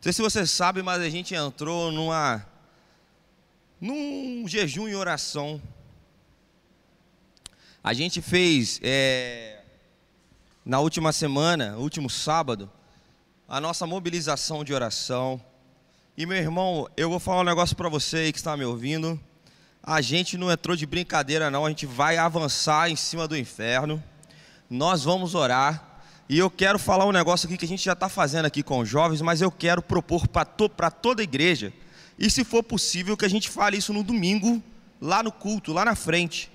sei se você sabe, mas a gente entrou numa num jejum e oração. A gente fez é, na última semana, último sábado, a nossa mobilização de oração. E meu irmão, eu vou falar um negócio para você que está me ouvindo. A gente não entrou de brincadeira não, a gente vai avançar em cima do inferno. Nós vamos orar. E eu quero falar um negócio aqui que a gente já está fazendo aqui com os jovens, mas eu quero propor para to, toda a igreja. E se for possível, que a gente fale isso no domingo, lá no culto, lá na frente.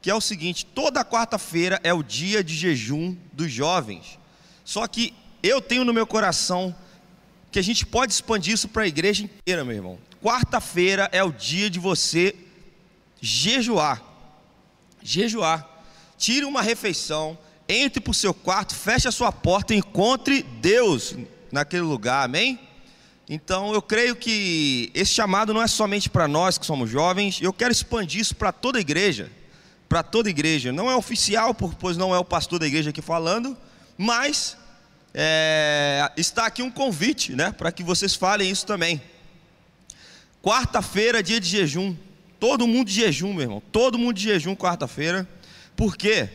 Que é o seguinte: toda quarta-feira é o dia de jejum dos jovens. Só que eu tenho no meu coração que a gente pode expandir isso para a igreja inteira, meu irmão. Quarta-feira é o dia de você jejuar. Jejuar. Tire uma refeição, entre para o seu quarto, feche a sua porta e encontre Deus naquele lugar, amém? Então eu creio que esse chamado não é somente para nós que somos jovens, eu quero expandir isso para toda a igreja, para toda a igreja. Não é oficial, pois não é o pastor da igreja aqui falando, mas é, está aqui um convite, né, para que vocês falem isso também. Quarta-feira, dia de jejum, todo mundo de jejum, meu irmão, todo mundo de jejum quarta-feira. Por quê?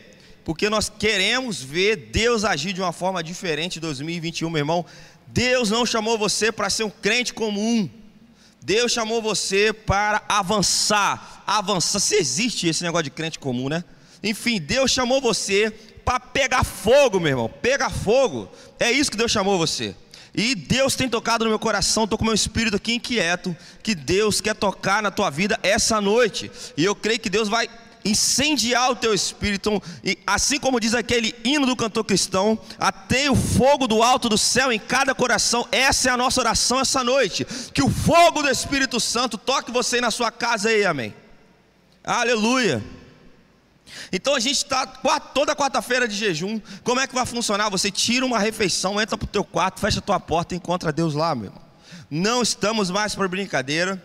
Porque nós queremos ver Deus agir de uma forma diferente em 2021, meu irmão. Deus não chamou você para ser um crente comum. Deus chamou você para avançar, avançar. Se existe esse negócio de crente comum, né? Enfim, Deus chamou você para pegar fogo, meu irmão. Pegar fogo. É isso que Deus chamou você. E Deus tem tocado no meu coração, estou com meu espírito aqui inquieto, que Deus quer tocar na tua vida essa noite. E eu creio que Deus vai incendiar o teu espírito, e assim como diz aquele hino do cantor cristão, ateia o fogo do alto do céu em cada coração. Essa é a nossa oração essa noite. Que o fogo do Espírito Santo toque você na sua casa aí, amém. Aleluia. Então a gente está toda quarta-feira de jejum. Como é que vai funcionar? Você tira uma refeição, entra para o teu quarto, fecha a tua porta e encontra Deus lá, meu. Não estamos mais para brincadeira.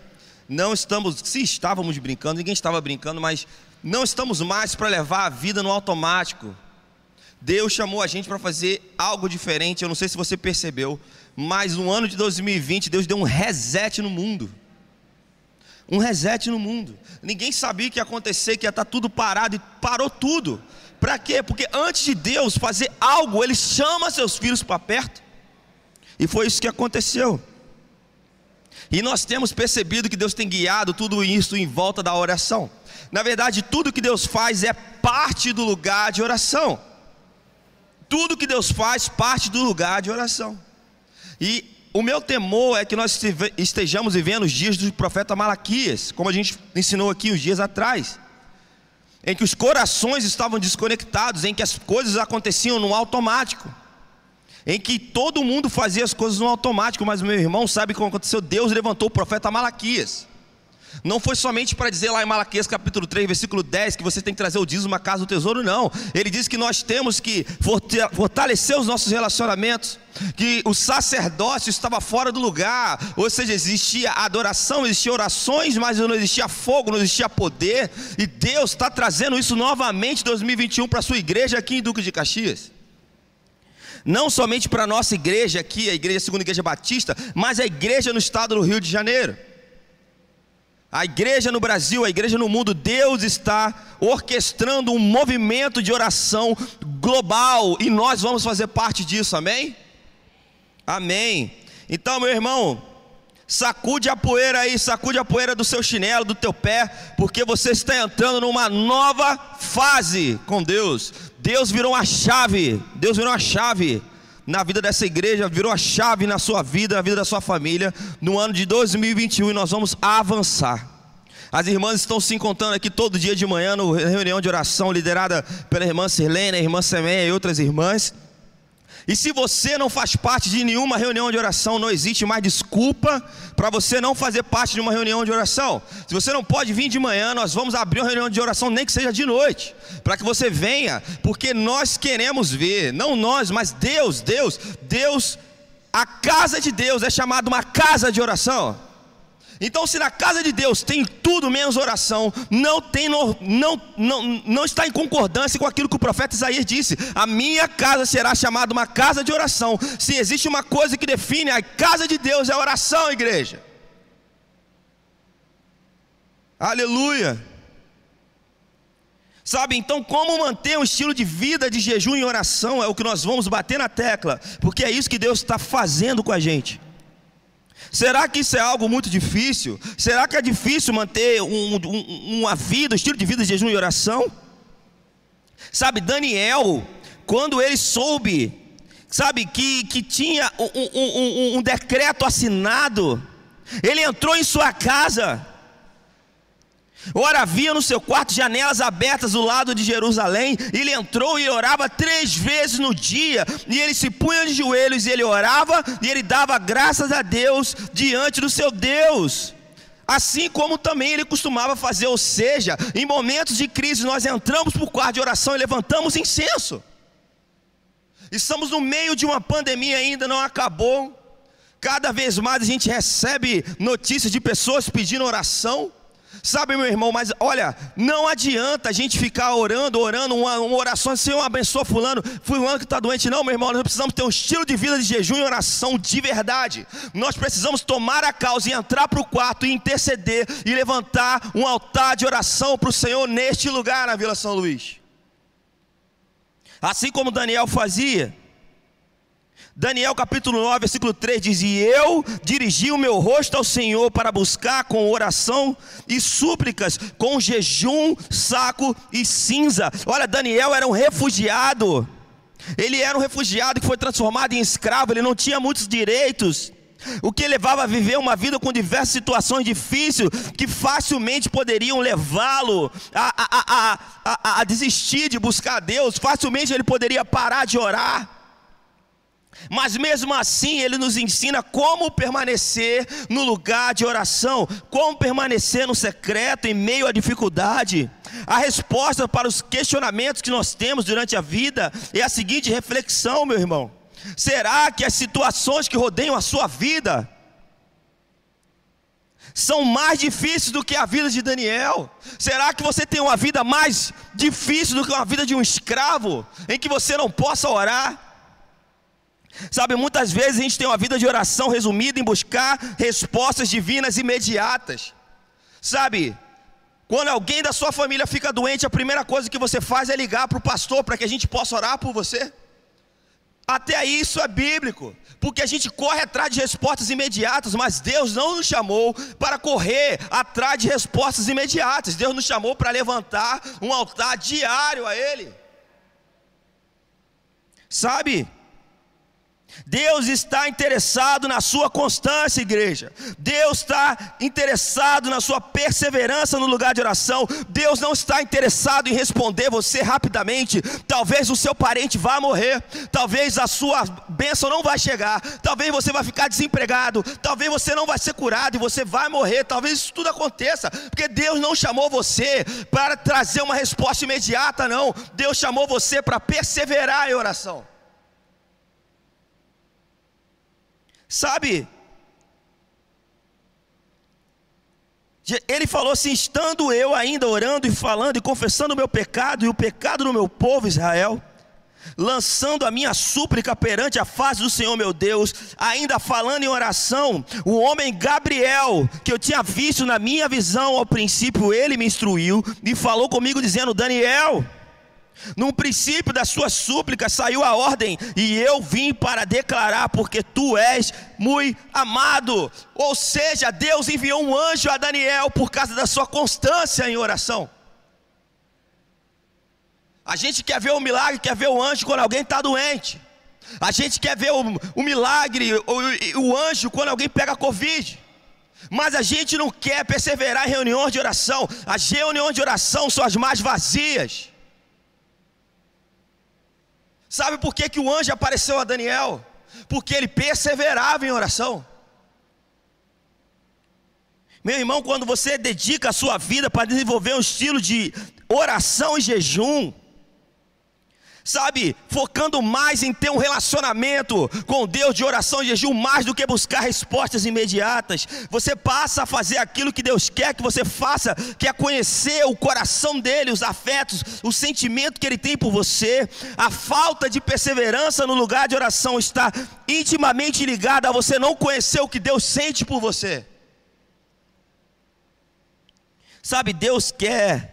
Não estamos, se estávamos brincando, ninguém estava brincando, mas não estamos mais para levar a vida no automático. Deus chamou a gente para fazer algo diferente. Eu não sei se você percebeu, mas no ano de 2020 Deus deu um reset no mundo. Um reset no mundo. Ninguém sabia que ia acontecer, que ia estar tudo parado e parou tudo. Para quê? Porque antes de Deus fazer algo, Ele chama seus filhos para perto. E foi isso que aconteceu. E nós temos percebido que Deus tem guiado tudo isso em volta da oração. Na verdade, tudo que Deus faz é parte do lugar de oração. Tudo que Deus faz parte do lugar de oração. E o meu temor é que nós estejamos vivendo os dias do profeta Malaquias, como a gente ensinou aqui uns dias atrás, em que os corações estavam desconectados, em que as coisas aconteciam no automático, em que todo mundo fazia as coisas no automático, mas meu irmão sabe como aconteceu? Deus levantou o profeta Malaquias não foi somente para dizer lá em Malaquias capítulo 3, versículo 10, que você tem que trazer o dízimo à casa do tesouro, não. Ele diz que nós temos que fortalecer os nossos relacionamentos, que o sacerdócio estava fora do lugar, ou seja, existia adoração, existia orações, mas não existia fogo, não existia poder, e Deus está trazendo isso novamente em 2021 para a sua igreja aqui em Duque de Caxias. Não somente para a nossa igreja aqui, a igreja segunda igreja batista, mas a igreja no estado do Rio de Janeiro a igreja no Brasil, a igreja no mundo, Deus está orquestrando um movimento de oração global e nós vamos fazer parte disso, amém? Amém. Então, meu irmão, sacude a poeira aí, sacude a poeira do seu chinelo, do teu pé, porque você está entrando numa nova fase com Deus. Deus virou uma chave, Deus virou uma chave na vida dessa igreja, virou a chave na sua vida, na vida da sua família, no ano de 2021 e nós vamos avançar. As irmãs estão se encontrando aqui todo dia de manhã, na reunião de oração liderada pela irmã Sirlene, a irmã Semeia e outras irmãs. E se você não faz parte de nenhuma reunião de oração, não existe mais desculpa para você não fazer parte de uma reunião de oração. Se você não pode vir de manhã, nós vamos abrir uma reunião de oração, nem que seja de noite, para que você venha, porque nós queremos ver, não nós, mas Deus, Deus, Deus, a casa de Deus é chamada uma casa de oração. Então, se na casa de Deus tem tudo menos oração, não, tem não, não, não está em concordância com aquilo que o profeta Isaías disse: a minha casa será chamada uma casa de oração. Se existe uma coisa que define a casa de Deus, é a oração, igreja. Aleluia. Sabe, então, como manter um estilo de vida de jejum e oração é o que nós vamos bater na tecla, porque é isso que Deus está fazendo com a gente. Será que isso é algo muito difícil? Será que é difícil manter um, um, uma vida, um estilo de vida de jejum e oração? Sabe, Daniel, quando ele soube, sabe, que, que tinha um, um, um decreto assinado, ele entrou em sua casa, Ora, havia no seu quarto janelas abertas do lado de Jerusalém. Ele entrou e orava três vezes no dia. E ele se punha de joelhos e ele orava e ele dava graças a Deus diante do seu Deus. Assim como também ele costumava fazer, ou seja, em momentos de crise nós entramos para o quarto de oração e levantamos incenso. Estamos no meio de uma pandemia ainda não acabou. Cada vez mais a gente recebe notícias de pessoas pedindo oração. Sabe, meu irmão, mas olha, não adianta a gente ficar orando, orando uma, uma oração, Senhor, abençoa fulano, fulano que está doente. Não, meu irmão, nós precisamos ter um estilo de vida de jejum e oração de verdade. Nós precisamos tomar a causa e entrar para o quarto e interceder e levantar um altar de oração para o Senhor neste lugar na Vila São Luís. Assim como Daniel fazia, Daniel capítulo 9, versículo 3 diz: E eu dirigi o meu rosto ao Senhor para buscar com oração e súplicas, com jejum, saco e cinza. Olha, Daniel era um refugiado. Ele era um refugiado que foi transformado em escravo, ele não tinha muitos direitos. O que levava a viver uma vida com diversas situações difíceis que facilmente poderiam levá-lo a, a, a, a, desistir de buscar Deus, facilmente ele poderia parar de orar. Mas mesmo assim, ele nos ensina como permanecer no lugar de oração, como permanecer no secreto em meio à dificuldade. A resposta para os questionamentos que nós temos durante a vida é a seguinte reflexão, meu irmão: será que as situações que rodeiam a sua vida são mais difíceis do que a vida de Daniel? Será que você tem uma vida mais difícil do que uma vida de um escravo, em que você não possa orar? Sabe, muitas vezes a gente tem uma vida de oração resumida em buscar respostas divinas imediatas. Sabe, quando alguém da sua família fica doente, a primeira coisa que você faz é ligar para o pastor para que a gente possa orar por você. Até isso é bíblico, porque a gente corre atrás de respostas imediatas, mas Deus não nos chamou para correr atrás de respostas imediatas. Deus nos chamou para levantar um altar diário a Ele. Sabe? Deus está interessado na sua constância, igreja. Deus está interessado na sua perseverança no lugar de oração. Deus não está interessado em responder você rapidamente. Talvez o seu parente vá morrer, talvez a sua bênção não vai chegar, talvez você vai ficar desempregado, talvez você não vai ser curado e você vai morrer. Talvez isso tudo aconteça, porque Deus não chamou você para trazer uma resposta imediata, não. Deus chamou você para perseverar em oração. Sabe? Ele falou assim: estando eu ainda orando e falando e confessando o meu pecado e o pecado do meu povo Israel, lançando a minha súplica perante a face do Senhor meu Deus, ainda falando em oração, o homem Gabriel, que eu tinha visto na minha visão ao princípio, ele me instruiu e falou comigo, dizendo: Daniel, no princípio das suas súplicas saiu a ordem, e eu vim para declarar, porque tu és muito amado. Ou seja, Deus enviou um anjo a Daniel por causa da sua constância em oração. A gente quer ver o milagre, quer ver o anjo quando alguém está doente. A gente quer ver o, o milagre, o, o anjo quando alguém pega Covid. Mas a gente não quer perseverar em reuniões de oração. As reuniões de oração são as mais vazias. Sabe por que, que o anjo apareceu a Daniel? Porque ele perseverava em oração. Meu irmão, quando você dedica a sua vida para desenvolver um estilo de oração e jejum, sabe, focando mais em ter um relacionamento com Deus de oração e jejum, mais do que buscar respostas imediatas. Você passa a fazer aquilo que Deus quer que você faça, que é conhecer o coração dele, os afetos, o sentimento que ele tem por você. A falta de perseverança no lugar de oração está intimamente ligada a você não conhecer o que Deus sente por você. Sabe, Deus quer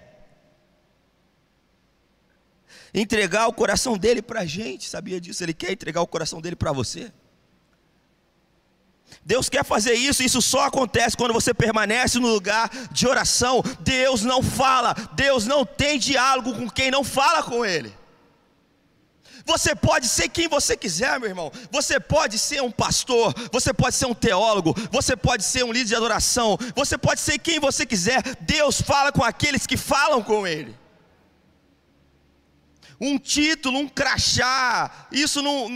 entregar o coração dele para a gente, sabia disso? Ele quer entregar o coração dele para você. Deus quer fazer isso, isso só acontece quando você permanece no lugar de oração. Deus não fala, Deus não tem diálogo com quem não fala com Ele. Você pode ser quem você quiser, meu irmão. Você pode ser um pastor, você pode ser um teólogo, você pode ser um líder de adoração, você pode ser quem você quiser. Deus fala com aqueles que falam com Ele um título, um crachá, isso não.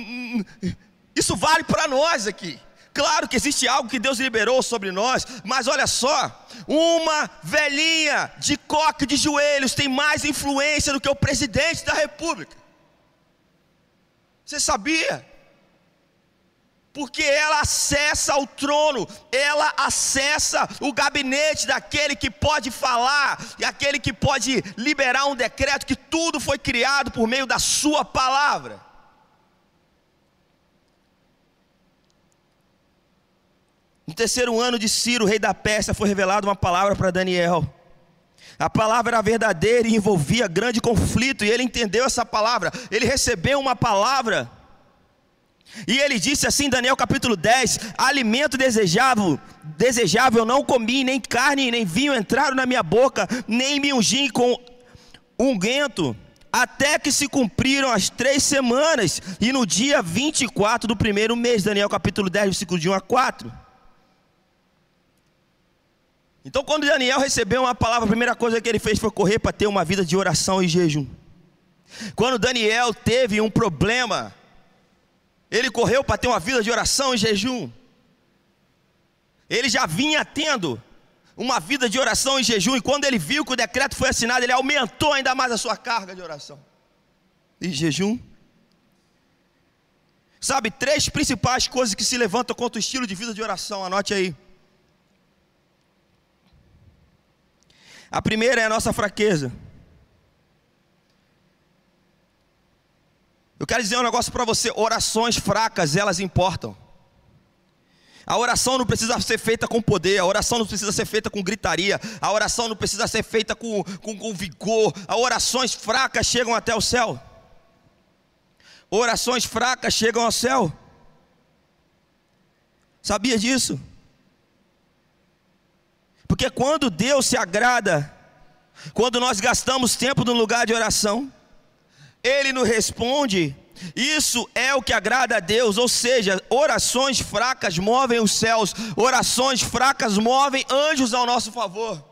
Isso vale para nós aqui. Claro que existe algo que Deus liberou sobre nós, mas olha só, uma velhinha de coque de joelhos tem mais influência do que o presidente da república. Você sabia? Porque ela acessa o trono, ela acessa o gabinete daquele que pode falar e aquele que pode liberar um decreto que tudo foi criado por meio da sua palavra. No terceiro ano de Ciro, rei da Pérsia, foi revelada uma palavra para Daniel. A palavra era verdadeira e envolvia grande conflito, e ele entendeu essa palavra. Ele recebeu uma palavra e ele disse assim, Daniel capítulo 10: Alimento desejável, desejável não comi, nem carne, nem vinho entraram na minha boca, nem me ungi com unguento, até que se cumpriram as três semanas, e no dia 24 do primeiro mês, Daniel capítulo 10, versículo de 1 a 4. Então, quando Daniel recebeu uma palavra, a primeira coisa que ele fez foi correr para ter uma vida de oração e jejum. Quando Daniel teve um problema, ele correu para ter uma vida de oração e jejum. Ele já vinha tendo uma vida de oração e jejum, e quando ele viu que o decreto foi assinado, ele aumentou ainda mais a sua carga de oração e jejum. Sabe, três principais coisas que se levantam contra o estilo de vida de oração, anote aí. A primeira é a nossa fraqueza. Eu quero dizer um negócio para você: orações fracas, elas importam. A oração não precisa ser feita com poder, a oração não precisa ser feita com gritaria, a oração não precisa ser feita com, com, com vigor. As orações fracas chegam até o céu. Orações fracas chegam ao céu. Sabia disso? Porque quando Deus se agrada, quando nós gastamos tempo no lugar de oração, ele nos responde. Isso é o que agrada a Deus, ou seja, orações fracas movem os céus, orações fracas movem anjos ao nosso favor.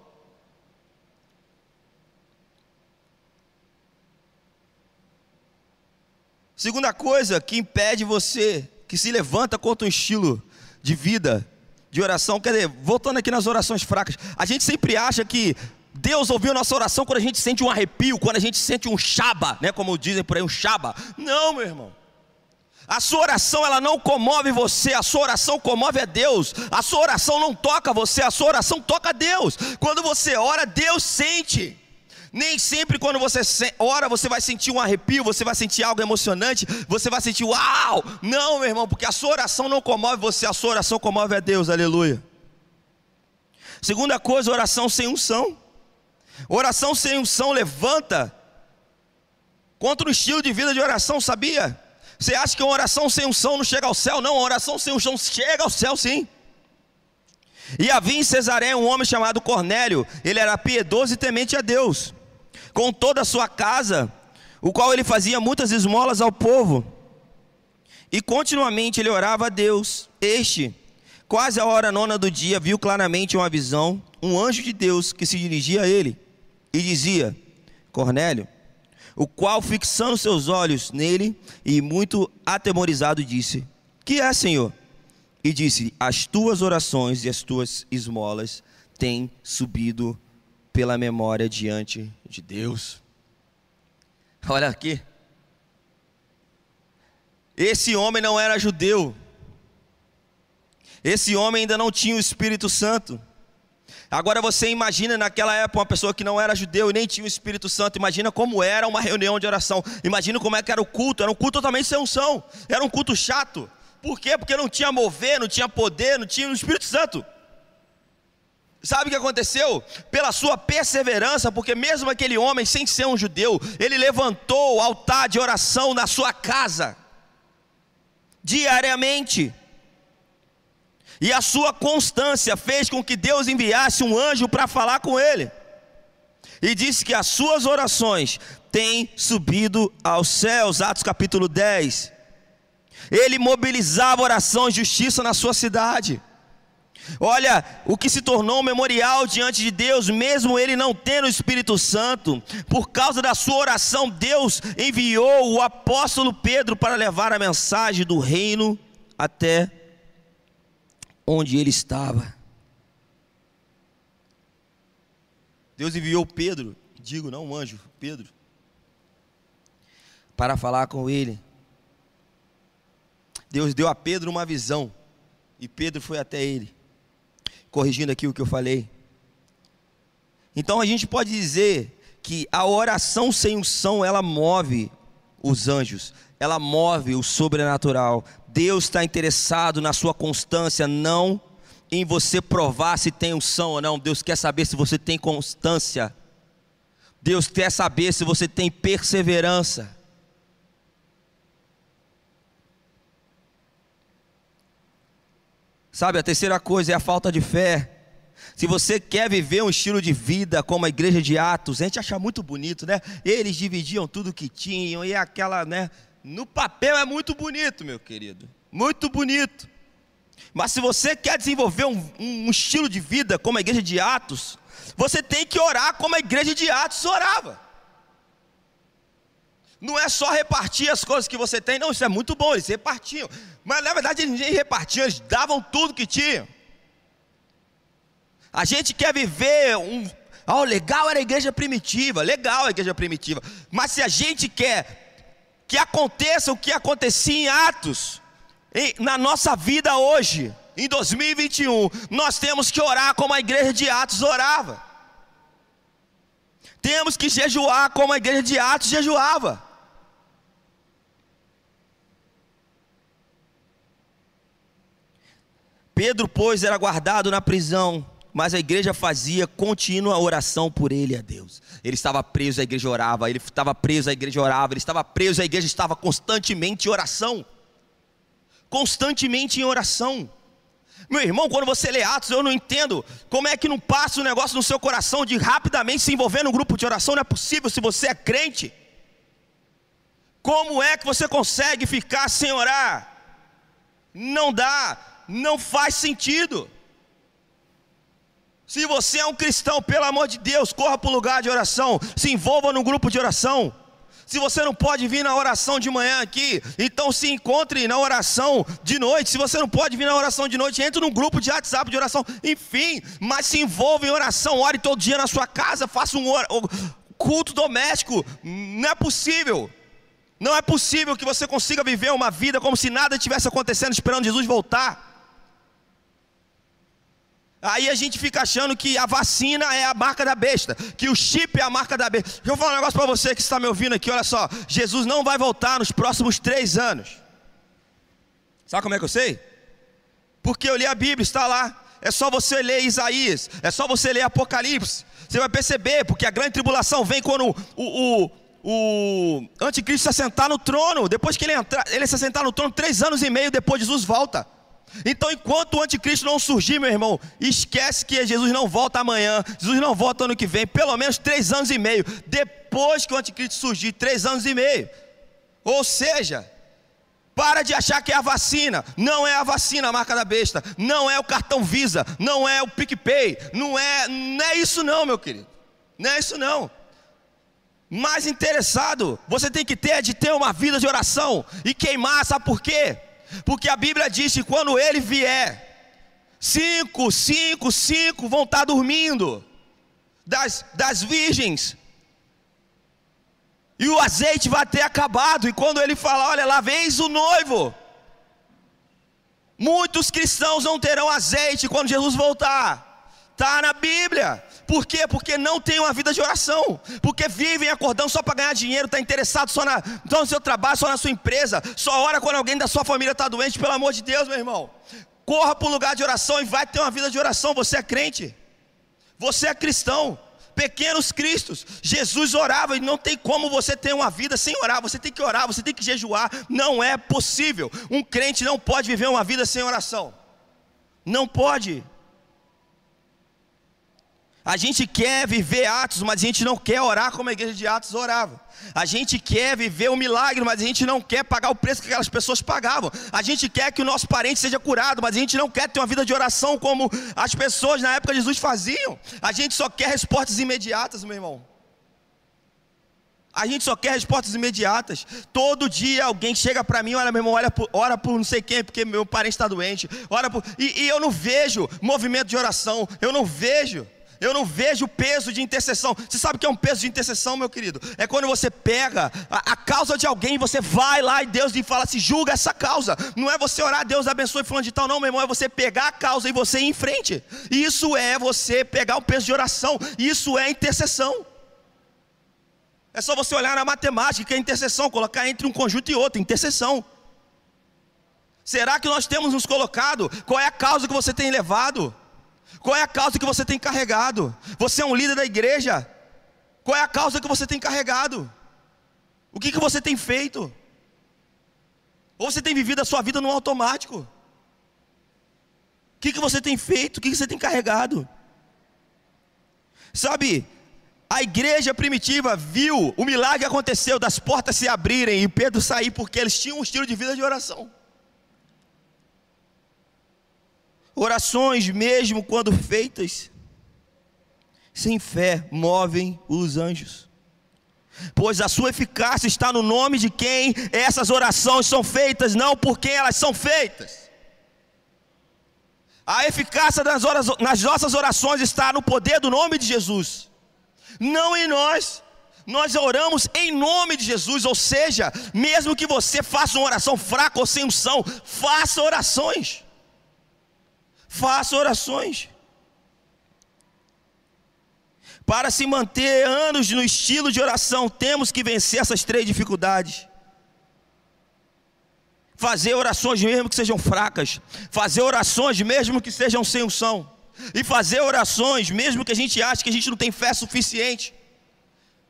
Segunda coisa que impede você, que se levanta contra um estilo de vida, de oração, quer dizer, voltando aqui nas orações fracas, a gente sempre acha que Deus ouviu nossa oração quando a gente sente um arrepio, quando a gente sente um chaba, né, como dizem por aí, um chaba. Não, meu irmão. A sua oração ela não comove você, a sua oração comove a Deus. A sua oração não toca você, a sua oração toca a Deus. Quando você ora, Deus sente. Nem sempre quando você ora você vai sentir um arrepio, você vai sentir algo emocionante, você vai sentir uau! Não, meu irmão, porque a sua oração não comove você, a sua oração comove a Deus. Aleluia. Segunda coisa, oração sem unção. Oração sem unção levanta contra o estilo de vida de oração, sabia? Você acha que uma oração sem unção não chega ao céu? Não, uma oração sem unção chega ao céu sim. E havia em Cesaré um homem chamado Cornélio, ele era piedoso e temente a Deus, com toda a sua casa, o qual ele fazia muitas esmolas ao povo. E continuamente ele orava a Deus. Este, quase a hora nona do dia, viu claramente uma visão, um anjo de Deus que se dirigia a ele e dizia: Cornélio, o qual, fixando seus olhos nele e muito atemorizado, disse: Que é, Senhor? E disse: As tuas orações e as tuas esmolas têm subido pela memória diante de Deus. Olha aqui. Esse homem não era judeu. Esse homem ainda não tinha o Espírito Santo. Agora você imagina naquela época uma pessoa que não era judeu e nem tinha o Espírito Santo. Imagina como era uma reunião de oração. Imagina como é que era o culto. Era um culto totalmente sem unção. Era um culto chato. Por quê? Porque não tinha mover, não tinha poder, não tinha o Espírito Santo. Sabe o que aconteceu? Pela sua perseverança, porque mesmo aquele homem, sem ser um judeu, ele levantou o altar de oração na sua casa, diariamente. E a sua constância fez com que Deus enviasse um anjo para falar com ele. E disse que as suas orações têm subido aos céus. Atos capítulo 10. Ele mobilizava oração e justiça na sua cidade. Olha, o que se tornou um memorial diante de Deus, mesmo ele não tendo o Espírito Santo, por causa da sua oração, Deus enviou o apóstolo Pedro para levar a mensagem do reino até onde ele estava. Deus enviou Pedro, digo não um anjo, Pedro, para falar com ele. Deus deu a Pedro uma visão, e Pedro foi até ele, corrigindo aqui o que eu falei. Então a gente pode dizer que a oração sem unção, ela move os anjos, ela move o sobrenatural. Deus está interessado na sua constância, não em você provar se tem unção ou não. Deus quer saber se você tem constância. Deus quer saber se você tem perseverança. Sabe, a terceira coisa é a falta de fé. Se você quer viver um estilo de vida como a igreja de Atos, a gente acha muito bonito, né? Eles dividiam tudo que tinham e aquela, né? No papel é muito bonito, meu querido, muito bonito. Mas se você quer desenvolver um, um, estilo de vida como a igreja de Atos, você tem que orar como a igreja de Atos orava. Não é só repartir as coisas que você tem, não, isso é muito bom, eles repartiam. Mas na verdade eles nem repartiam, eles davam tudo que tinham. A gente quer viver um. Oh, legal era a igreja primitiva, legal a igreja primitiva. Mas se a gente quer que aconteça o que acontecia em Atos, em, na nossa vida hoje, em 2021, nós temos que orar como a igreja de Atos orava. Temos que jejuar como a igreja de Atos jejuava. Pedro, pois, era guardado na prisão mas a igreja fazia contínua oração por ele a Deus. Ele estava preso, a igreja orava, ele estava preso, a igreja orava, ele estava preso, a igreja estava constantemente em oração. Constantemente em oração. Meu irmão, quando você lê Atos, eu não entendo como é que não passa um negócio no seu coração de rapidamente se envolver num grupo de oração, não é possível se você é crente. Como é que você consegue ficar sem orar? Não dá, não faz sentido. Se você é um cristão, pelo amor de Deus, corra para o lugar de oração, se envolva no grupo de oração. Se você não pode vir na oração de manhã aqui, então se encontre na oração de noite. Se você não pode vir na oração de noite, entre num grupo de WhatsApp de oração. Enfim, mas se envolva em oração, ore todo dia na sua casa, faça um culto doméstico. Não é possível. Não é possível que você consiga viver uma vida como se nada tivesse acontecendo, esperando Jesus voltar. Aí a gente fica achando que a vacina é a marca da besta, que o chip é a marca da besta. Deixa eu falar um negócio para você que está me ouvindo aqui, olha só. Jesus não vai voltar nos próximos três anos. Sabe como é que eu sei? Porque eu li a Bíblia, está lá. É só você ler Isaías, é só você ler Apocalipse. Você vai perceber, porque a grande tribulação vem quando o, o, o anticristo se assentar no trono. Depois que ele entrar, ele se assentar no trono, três anos e meio depois Jesus volta. Então, enquanto o anticristo não surgir, meu irmão, esquece que Jesus não volta amanhã, Jesus não volta ano que vem, pelo menos três anos e meio, depois que o anticristo surgir, três anos e meio. Ou seja, para de achar que é a vacina, não é a vacina a marca da besta, não é o cartão Visa, não é o PicPay, não é, não é isso não, meu querido, não é isso não. Mais interessado, você tem que ter é de ter uma vida de oração e queimar, sabe por quê? Porque a Bíblia diz que quando ele vier, cinco, cinco, cinco vão estar dormindo, das, das virgens. E o azeite vai ter acabado. E quando ele fala, olha lá, vens o noivo. Muitos cristãos não terão azeite quando Jesus voltar. Está na Bíblia. Por quê? Porque não tem uma vida de oração. Porque vivem acordando só para ganhar dinheiro, está interessado só, na, só no seu trabalho, só na sua empresa. Só ora quando alguém da sua família está doente, pelo amor de Deus, meu irmão. Corra para o lugar de oração e vai ter uma vida de oração. Você é crente. Você é cristão. Pequenos cristos. Jesus orava e não tem como você ter uma vida sem orar. Você tem que orar, você tem que jejuar. Não é possível. Um crente não pode viver uma vida sem oração. Não pode. A gente quer viver Atos, mas a gente não quer orar como a igreja de Atos orava. A gente quer viver o um milagre, mas a gente não quer pagar o preço que aquelas pessoas pagavam. A gente quer que o nosso parente seja curado, mas a gente não quer ter uma vida de oração como as pessoas na época de Jesus faziam. A gente só quer respostas imediatas, meu irmão. A gente só quer respostas imediatas. Todo dia alguém chega para mim, olha, meu irmão, olha por, ora por não sei quem, porque meu parente está doente. Ora por, e, e eu não vejo movimento de oração. Eu não vejo. Eu não vejo peso de intercessão. Você sabe o que é um peso de intercessão, meu querido? É quando você pega a, a causa de alguém, você vai lá e Deus lhe fala assim: julga essa causa. Não é você orar, Deus abençoe fulano de tal, não, meu irmão. É você pegar a causa e você ir em frente. Isso é você pegar o peso de oração. Isso é intercessão. É só você olhar na matemática, que é intercessão, colocar entre um conjunto e outro, intercessão. Será que nós temos nos colocado? Qual é a causa que você tem levado? Qual é a causa que você tem carregado? Você é um líder da igreja? Qual é a causa que você tem carregado? O que, que você tem feito? Ou você tem vivido a sua vida no automático? O que, que você tem feito? O que, que você tem carregado? Sabe, a igreja primitiva viu o milagre que aconteceu das portas se abrirem e Pedro sair porque eles tinham um estilo de vida de oração. Orações, mesmo quando feitas sem fé, movem os anjos. Pois a sua eficácia está no nome de quem essas orações são feitas, não por quem elas são feitas. A eficácia das, horas, nas nossas orações está no poder do nome de Jesus, não em nós. Nós oramos em nome de Jesus, ou seja, mesmo que você faça uma oração fraca ou sem unção, faça orações. Faça orações. Para se manter anos no estilo de oração, temos que vencer essas três dificuldades. Fazer orações mesmo que sejam fracas, fazer orações mesmo que sejam sem unção, e fazer orações mesmo que a gente ache que a gente não tem fé suficiente.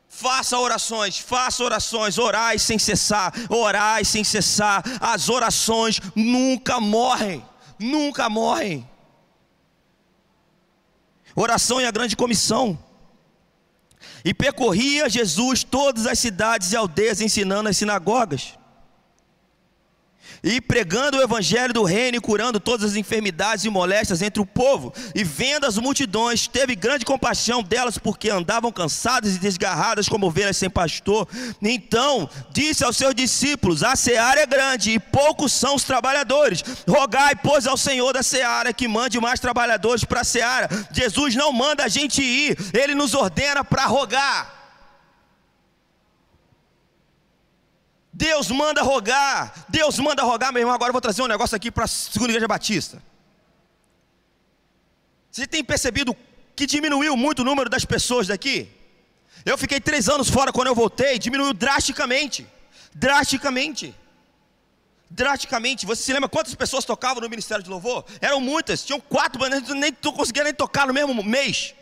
Faça orações, faça orações, orai sem cessar, orai sem cessar. As orações nunca morrem, nunca morrem. Oração e a grande comissão. E percorria Jesus todas as cidades e aldeias, ensinando as sinagogas e pregando o evangelho do reino e curando todas as enfermidades e moléstias entre o povo. E vendo as multidões, teve grande compaixão delas, porque andavam cansadas e desgarradas como ovelhas sem pastor. Então disse aos seus discípulos: A seara é grande e poucos são os trabalhadores. Rogai, pois, ao Senhor da seara que mande mais trabalhadores para a seara. Jesus não manda a gente ir, ele nos ordena para rogar. Deus manda rogar, Deus manda rogar, meu irmão. Agora eu vou trazer um negócio aqui para a segunda igreja batista. Você tem percebido que diminuiu muito o número das pessoas daqui? Eu fiquei três anos fora quando eu voltei, diminuiu drasticamente. Drasticamente. Drasticamente. Você se lembra quantas pessoas tocavam no Ministério de Louvor? Eram muitas, tinham quatro bandas, nem conseguia nem tocar no mesmo mês.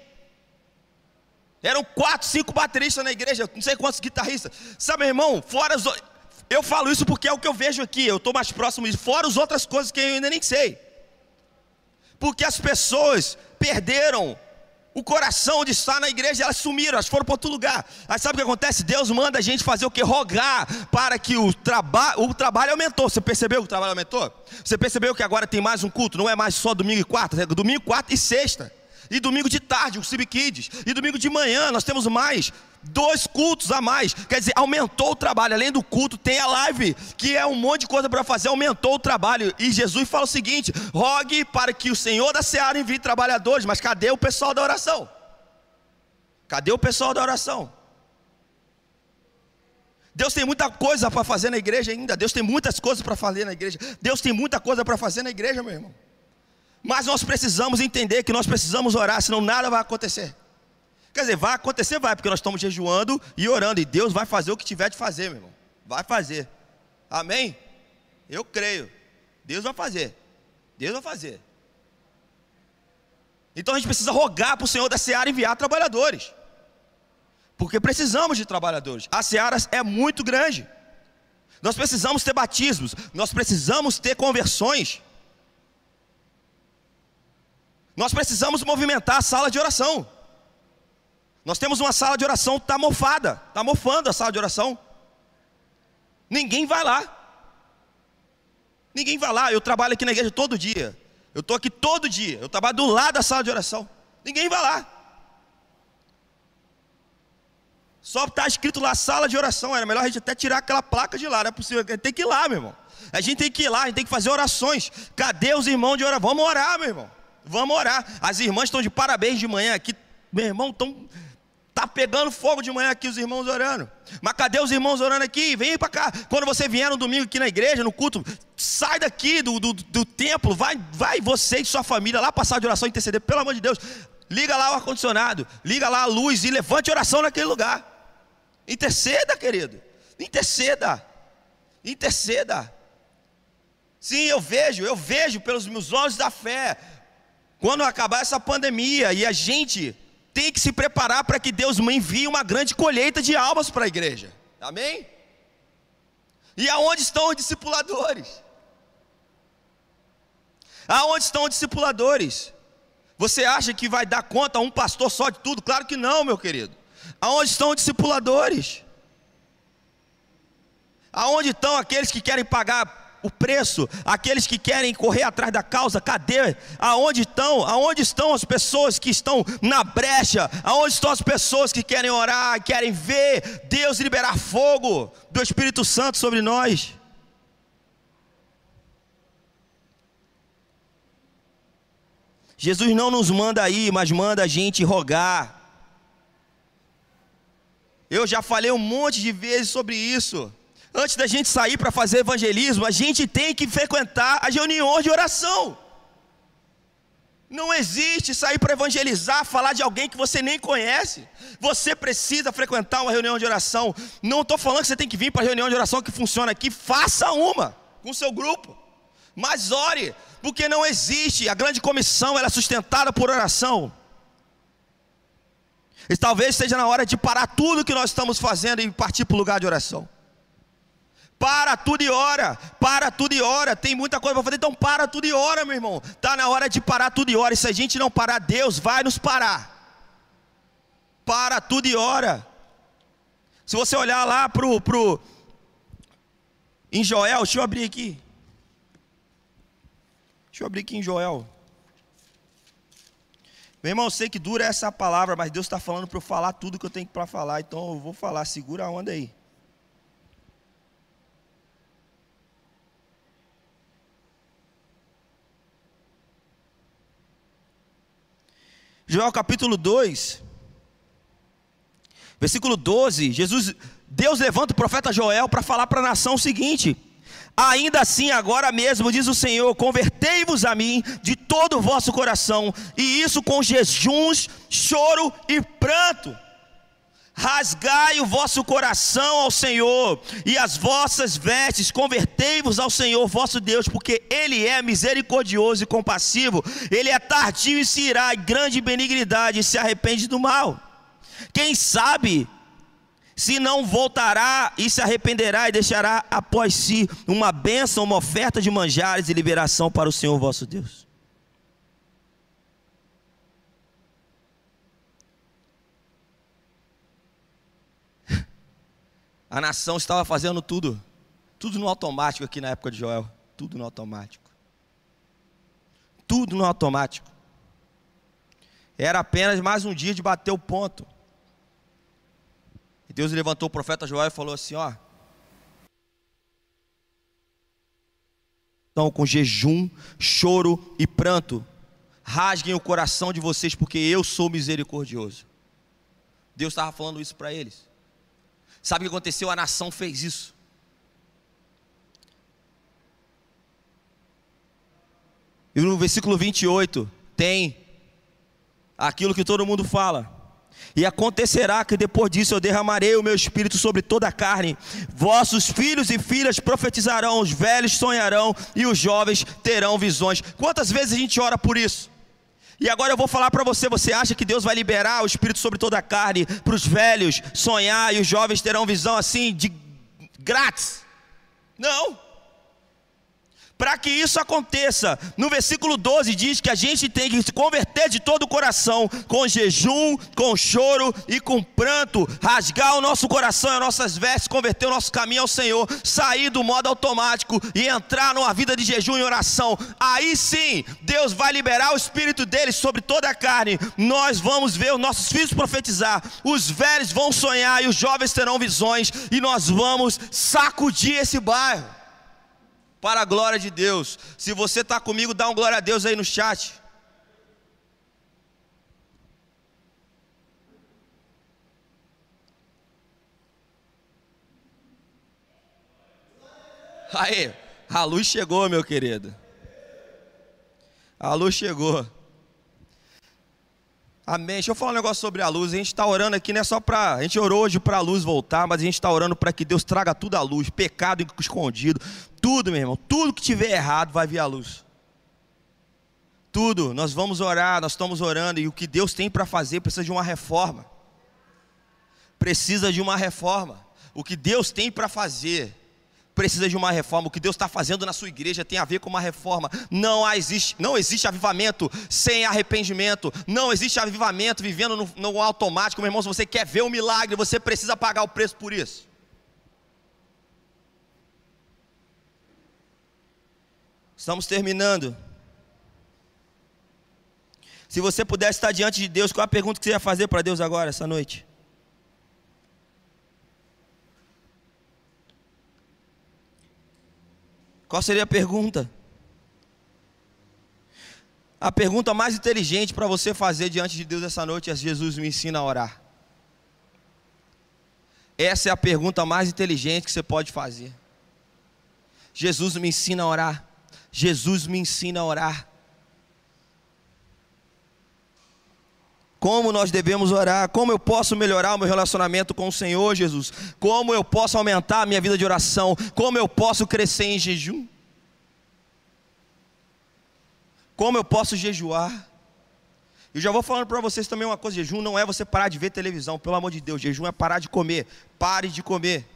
Eram quatro, cinco bateristas na igreja, não sei quantos guitarristas. Sabe, meu irmão, fora os. Eu falo isso porque é o que eu vejo aqui, eu estou mais próximo disso, fora as outras coisas que eu ainda nem sei. Porque as pessoas perderam o coração de estar na igreja, elas sumiram, elas foram para outro lugar. Aí sabe o que acontece? Deus manda a gente fazer o que? Rogar para que o, traba o trabalho aumentou. Você percebeu que o trabalho aumentou? Você percebeu que agora tem mais um culto? Não é mais só domingo e quarta, é domingo, quarta e sexta. E domingo de tarde, o Cibi Kids. E domingo de manhã nós temos mais dois cultos a mais. Quer dizer, aumentou o trabalho. Além do culto, tem a live, que é um monte de coisa para fazer, aumentou o trabalho. E Jesus fala o seguinte: rogue para que o Senhor da Seara envie trabalhadores. Mas cadê o pessoal da oração? Cadê o pessoal da oração? Deus tem muita coisa para fazer na igreja ainda. Deus tem muitas coisas para fazer na igreja. Deus tem muita coisa para fazer na igreja, meu irmão. Mas nós precisamos entender que nós precisamos orar, senão nada vai acontecer. Quer dizer, vai acontecer, vai, porque nós estamos jejuando e orando, e Deus vai fazer o que tiver de fazer, meu irmão. Vai fazer. Amém? Eu creio. Deus vai fazer. Deus vai fazer. Então a gente precisa rogar para o Senhor da Seara enviar trabalhadores. Porque precisamos de trabalhadores. A Seara é muito grande. Nós precisamos ter batismos, nós precisamos ter conversões. Nós precisamos movimentar a sala de oração. Nós temos uma sala de oração está mofada, está mofando a sala de oração. Ninguém vai lá. Ninguém vai lá. Eu trabalho aqui na igreja todo dia. Eu estou aqui todo dia. Eu trabalho do lado da sala de oração. Ninguém vai lá. Só está escrito lá sala de oração. Era melhor a gente até tirar aquela placa de lá. Não é possível. Tem que ir lá, meu irmão. A gente tem que ir lá, a gente tem que fazer orações. Cadê os irmãos de oração? Vamos orar, meu irmão. Vamos orar. As irmãs estão de parabéns de manhã aqui. Meu irmão, estão Está pegando fogo de manhã aqui os irmãos orando. Mas cadê os irmãos orando aqui? Vem para cá. Quando você vier no domingo aqui na igreja, no culto, sai daqui do, do, do templo, vai, vai você e sua família lá passar de oração e interceder, pelo amor de Deus. Liga lá o ar-condicionado, liga lá a luz e levante oração naquele lugar. Interceda, querido. Interceda. Interceda. Sim, eu vejo, eu vejo pelos meus olhos da fé. Quando acabar essa pandemia e a gente tem que se preparar para que Deus envie uma grande colheita de almas para a igreja. Amém? E aonde estão os discipuladores? Aonde estão os discipuladores? Você acha que vai dar conta um pastor só de tudo? Claro que não, meu querido. Aonde estão os discipuladores? Aonde estão aqueles que querem pagar o preço, aqueles que querem correr atrás da causa, cadê? Aonde estão? Aonde estão as pessoas que estão na brecha? Aonde estão as pessoas que querem orar, querem ver Deus liberar fogo do Espírito Santo sobre nós? Jesus não nos manda ir, mas manda a gente rogar. Eu já falei um monte de vezes sobre isso. Antes da gente sair para fazer evangelismo, a gente tem que frequentar as reuniões de oração. Não existe sair para evangelizar, falar de alguém que você nem conhece. Você precisa frequentar uma reunião de oração. Não estou falando que você tem que vir para a reunião de oração que funciona aqui. Faça uma com o seu grupo. Mas ore, porque não existe. A grande comissão é sustentada por oração. E talvez seja na hora de parar tudo que nós estamos fazendo e partir para o lugar de oração. Para tudo e ora, para tudo e ora. Tem muita coisa para fazer, então para tudo e ora, meu irmão. Está na hora de parar tudo e ora. E se a gente não parar, Deus vai nos parar. Para tudo e ora. Se você olhar lá pro, pro em Joel, deixa eu abrir aqui. Deixa eu abrir aqui em Joel. Meu irmão, eu sei que dura essa palavra, mas Deus está falando para eu falar tudo que eu tenho para falar, então eu vou falar. Segura a onda aí. Joel capítulo 2, versículo 12, Jesus, Deus levanta o profeta Joel para falar para a nação o seguinte: Ainda assim, agora mesmo, diz o Senhor: convertei-vos a mim de todo o vosso coração, e isso com jejuns, choro e pranto rasgai o vosso coração ao Senhor, e as vossas vestes, convertei-vos ao Senhor vosso Deus, porque Ele é misericordioso e compassivo, Ele é tardio e se irá, e grande benignidade, e se arrepende do mal. Quem sabe se não voltará e se arrependerá e deixará após si uma bênção, uma oferta de manjares e liberação para o Senhor vosso Deus. A nação estava fazendo tudo, tudo no automático aqui na época de Joel, tudo no automático. Tudo no automático. Era apenas mais um dia de bater o ponto. E Deus levantou o profeta Joel e falou assim: ó. Com jejum, choro e pranto, rasguem o coração de vocês, porque eu sou misericordioso. Deus estava falando isso para eles. Sabe o que aconteceu? A nação fez isso. E no versículo 28 tem aquilo que todo mundo fala. E acontecerá que depois disso eu derramarei o meu espírito sobre toda a carne. Vossos filhos e filhas profetizarão, os velhos sonharão e os jovens terão visões. Quantas vezes a gente ora por isso? E agora eu vou falar para você: você acha que Deus vai liberar o espírito sobre toda a carne para os velhos sonhar e os jovens terão visão assim de grátis? Não. Para que isso aconteça, no versículo 12 diz que a gente tem que se converter de todo o coração, com jejum, com choro e com pranto, rasgar o nosso coração e as nossas vestes, converter o nosso caminho ao Senhor, sair do modo automático e entrar numa vida de jejum e oração. Aí sim, Deus vai liberar o Espírito dele sobre toda a carne. Nós vamos ver os nossos filhos profetizar, os velhos vão sonhar e os jovens terão visões, e nós vamos sacudir esse bairro para a glória de Deus. Se você está comigo, dá um glória a Deus aí no chat. Aí, a luz chegou, meu querido. A luz chegou. Amém. Deixa eu falar um negócio sobre a luz. A gente está orando aqui, não é só para. A gente orou hoje para a luz voltar, mas a gente está orando para que Deus traga tudo à luz, pecado escondido, tudo, meu irmão. Tudo que tiver errado vai vir à luz. Tudo. Nós vamos orar, nós estamos orando, e o que Deus tem para fazer precisa de uma reforma. Precisa de uma reforma. O que Deus tem para fazer precisa de uma reforma. O que Deus está fazendo na sua igreja tem a ver com uma reforma. Não existe, não existe avivamento sem arrependimento. Não existe avivamento vivendo no, no automático. Meu irmão, se você quer ver um milagre, você precisa pagar o preço por isso. Estamos terminando. Se você pudesse estar diante de Deus, qual a pergunta que você ia fazer para Deus agora, essa noite? Qual seria a pergunta? A pergunta mais inteligente para você fazer diante de Deus essa noite é: Jesus me ensina a orar. Essa é a pergunta mais inteligente que você pode fazer. Jesus me ensina a orar. Jesus me ensina a orar. Como nós devemos orar? Como eu posso melhorar o meu relacionamento com o Senhor Jesus? Como eu posso aumentar a minha vida de oração? Como eu posso crescer em jejum? Como eu posso jejuar? Eu já vou falando para vocês também uma coisa: jejum não é você parar de ver televisão, pelo amor de Deus. Jejum é parar de comer. Pare de comer.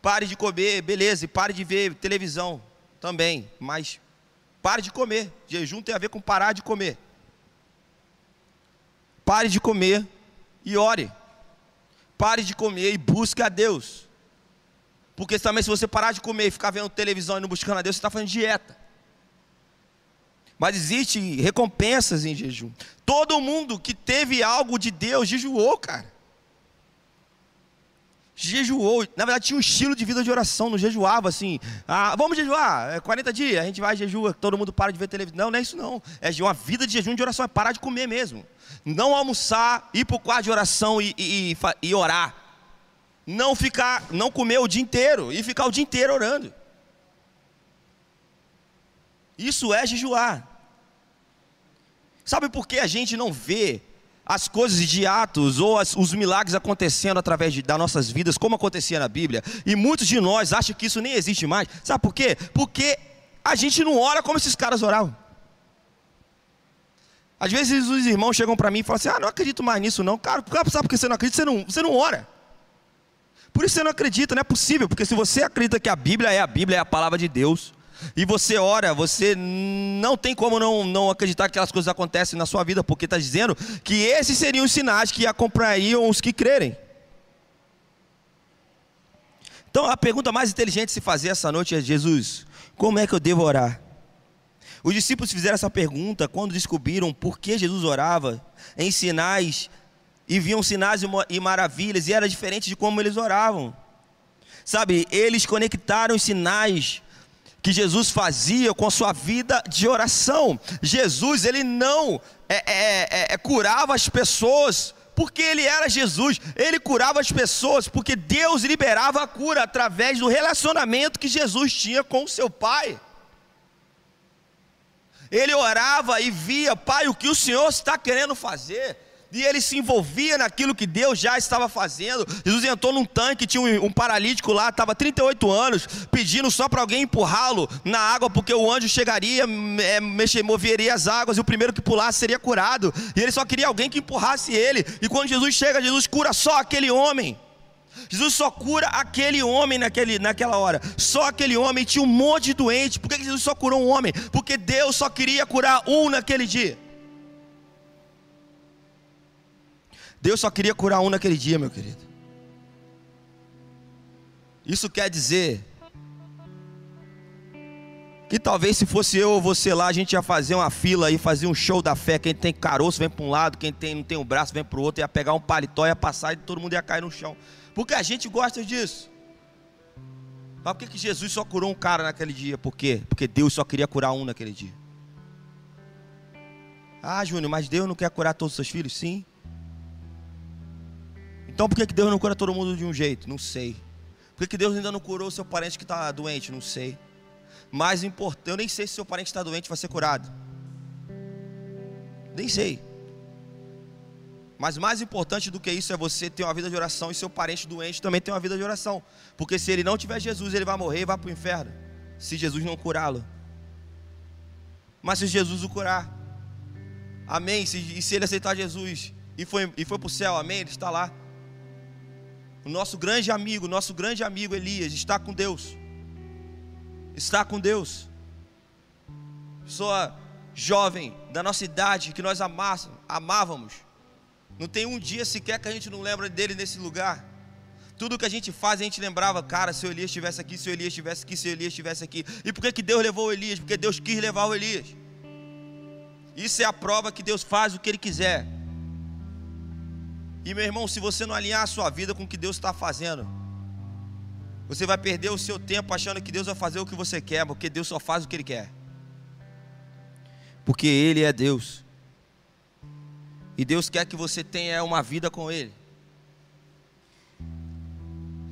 Pare de comer, beleza, e pare de ver televisão também. Mas pare de comer. Jejum tem a ver com parar de comer. Pare de comer e ore. Pare de comer e busque a Deus. Porque também, se você parar de comer e ficar vendo televisão e não buscando a Deus, você está fazendo dieta. Mas existe recompensas em jejum. Todo mundo que teve algo de Deus jejuou, cara. Jejuou. Na verdade, tinha um estilo de vida de oração, não jejuava assim. Ah, vamos jejuar, é 40 dias, a gente vai jejua, todo mundo para de ver televisão. Não, não é isso não. É uma vida de jejum de oração, é parar de comer mesmo não almoçar, ir para o quarto de oração e, e, e, orar. Não ficar, não comer o dia inteiro e ficar o dia inteiro orando. Isso é jejuar. Sabe por que a gente não vê as coisas de Atos ou as, os milagres acontecendo através de, das nossas vidas, como acontecia na Bíblia? E muitos de nós acham que isso nem existe mais. Sabe por quê? Porque a gente não ora como esses caras oravam. Às vezes os irmãos chegam para mim e falam assim: Ah, não acredito mais nisso, não. Cara, sabe por que você não acredita? Você não, você não ora. Por isso você não acredita, não é possível, porque se você acredita que a Bíblia é a Bíblia, é a palavra de Deus, e você ora, você não tem como não, não acreditar que aquelas coisas acontecem na sua vida, porque está dizendo que esses seriam os sinais que acompanhariam os que crerem. Então a pergunta mais inteligente de se fazer essa noite é: Jesus, como é que eu devo orar? Os discípulos fizeram essa pergunta quando descobriram por que Jesus orava em sinais e viam sinais e maravilhas e era diferente de como eles oravam. Sabe, eles conectaram os sinais que Jesus fazia com a sua vida de oração. Jesus, ele não é, é, é, é curava as pessoas porque ele era Jesus, ele curava as pessoas, porque Deus liberava a cura através do relacionamento que Jesus tinha com o seu Pai. Ele orava e via, Pai, o que o Senhor está querendo fazer e ele se envolvia naquilo que Deus já estava fazendo. Jesus entrou num tanque, tinha um, paralítico lá, estava 38 anos, pedindo só para alguém empurrá-lo na água, porque o anjo chegaria, é, mexer, moveria as águas e o primeiro que pulasse seria curado. E ele só queria alguém que empurrasse ele. E quando Jesus chega, Jesus cura só aquele homem. Jesus só cura aquele homem naquele, naquela hora. Só aquele homem tinha um monte de doente. Por que Jesus só curou um homem? Porque Deus só queria curar um naquele dia. Deus só queria curar um naquele dia, meu querido. Isso quer dizer que talvez se fosse eu ou você lá, a gente ia fazer uma fila e fazer um show da fé. Quem tem caroço vem para um lado, quem tem, não tem um braço vem para o outro, ia pegar um paletó, ia passar e todo mundo ia cair no chão. Porque a gente gosta disso. Mas por que, que Jesus só curou um cara naquele dia? Por quê? Porque Deus só queria curar um naquele dia. Ah, Júnior, mas Deus não quer curar todos os seus filhos? Sim. Então por que, que Deus não cura todo mundo de um jeito? Não sei. Por que, que Deus ainda não curou seu parente que está doente? Não sei. Mais importante, eu nem sei se seu parente está doente vai ser curado. Nem sei. Mas mais importante do que isso é você ter uma vida de oração e seu parente doente também ter uma vida de oração. Porque se ele não tiver Jesus, ele vai morrer e vai para o inferno. Se Jesus não curá-lo. Mas se Jesus o curar, amém. Se, e se ele aceitar Jesus e foi, e foi para o céu, amém, ele está lá. O nosso grande amigo, nosso grande amigo Elias está com Deus. Está com Deus. Pessoa jovem da nossa idade que nós amávamos. Não tem um dia sequer que a gente não lembra dele nesse lugar. Tudo que a gente faz, a gente lembrava, cara, se o Elias estivesse aqui, se o Elias estivesse aqui, se o Elias estivesse aqui. E por que, que Deus levou o Elias? Porque Deus quis levar o Elias. Isso é a prova que Deus faz o que Ele quiser. E meu irmão, se você não alinhar a sua vida com o que Deus está fazendo, você vai perder o seu tempo achando que Deus vai fazer o que você quer, porque Deus só faz o que Ele quer. Porque Ele é Deus. E Deus quer que você tenha uma vida com Ele.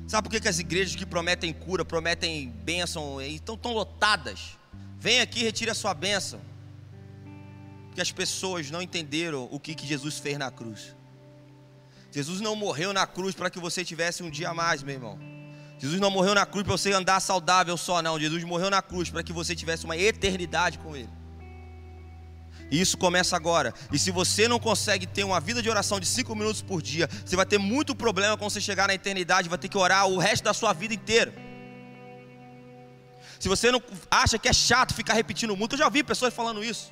Sabe por que, que as igrejas que prometem cura, prometem bênção, estão tão lotadas? Vem aqui e retire a sua bênção. Porque as pessoas não entenderam o que, que Jesus fez na cruz. Jesus não morreu na cruz para que você tivesse um dia a mais, meu irmão. Jesus não morreu na cruz para você andar saudável só, não. Jesus morreu na cruz para que você tivesse uma eternidade com Ele. E isso começa agora. E se você não consegue ter uma vida de oração de cinco minutos por dia, você vai ter muito problema quando você chegar na eternidade, vai ter que orar o resto da sua vida inteira. Se você não acha que é chato ficar repetindo muito, eu já ouvi pessoas falando isso.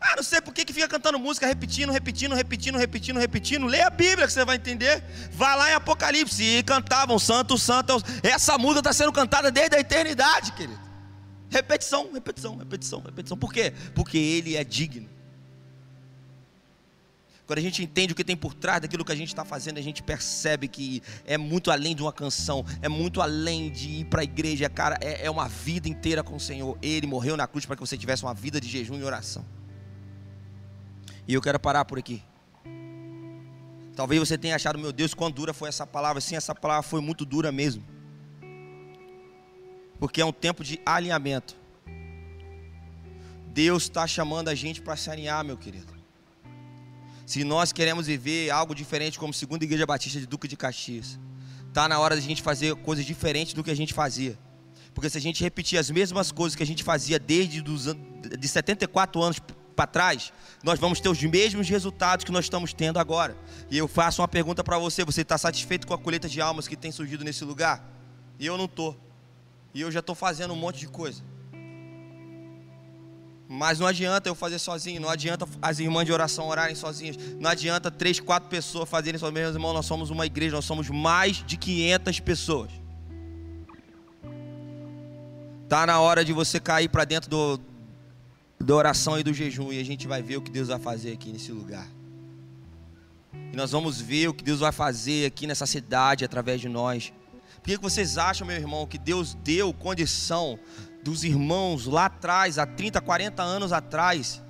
Ah, não sei por que, que fica cantando música repetindo, repetindo, repetindo, repetindo, repetindo. Lê a Bíblia que você vai entender. Vai lá em Apocalipse e cantavam Santo, Santo. Essa música está sendo cantada desde a eternidade, querido. Repetição, repetição, repetição, repetição. Por quê? Porque Ele é digno. Quando a gente entende o que tem por trás daquilo que a gente está fazendo, a gente percebe que é muito além de uma canção, é muito além de ir para a igreja, cara, é, é uma vida inteira com o Senhor. Ele morreu na cruz para que você tivesse uma vida de jejum e oração. E eu quero parar por aqui. Talvez você tenha achado, meu Deus, quão dura foi essa palavra. Sim, essa palavra foi muito dura mesmo. Porque é um tempo de alinhamento. Deus está chamando a gente para se alinhar, meu querido. Se nós queremos viver algo diferente como segunda igreja batista de Duque de Caxias, está na hora de a gente fazer coisas diferentes do que a gente fazia. Porque se a gente repetir as mesmas coisas que a gente fazia desde dos, de 74 anos para trás, nós vamos ter os mesmos resultados que nós estamos tendo agora. E eu faço uma pergunta para você: você está satisfeito com a colheita de almas que tem surgido nesse lugar? E eu não estou. E eu já estou fazendo um monte de coisa. Mas não adianta eu fazer sozinho, não adianta as irmãs de oração orarem sozinhas, não adianta três, quatro pessoas fazerem sozinhas, meus irmãos, nós somos uma igreja, nós somos mais de 500 pessoas. Tá na hora de você cair para dentro do, da oração e do jejum e a gente vai ver o que Deus vai fazer aqui nesse lugar. E nós vamos ver o que Deus vai fazer aqui nessa cidade através de nós. Por que vocês acham, meu irmão, que Deus deu condição dos irmãos lá atrás, há 30, 40 anos atrás,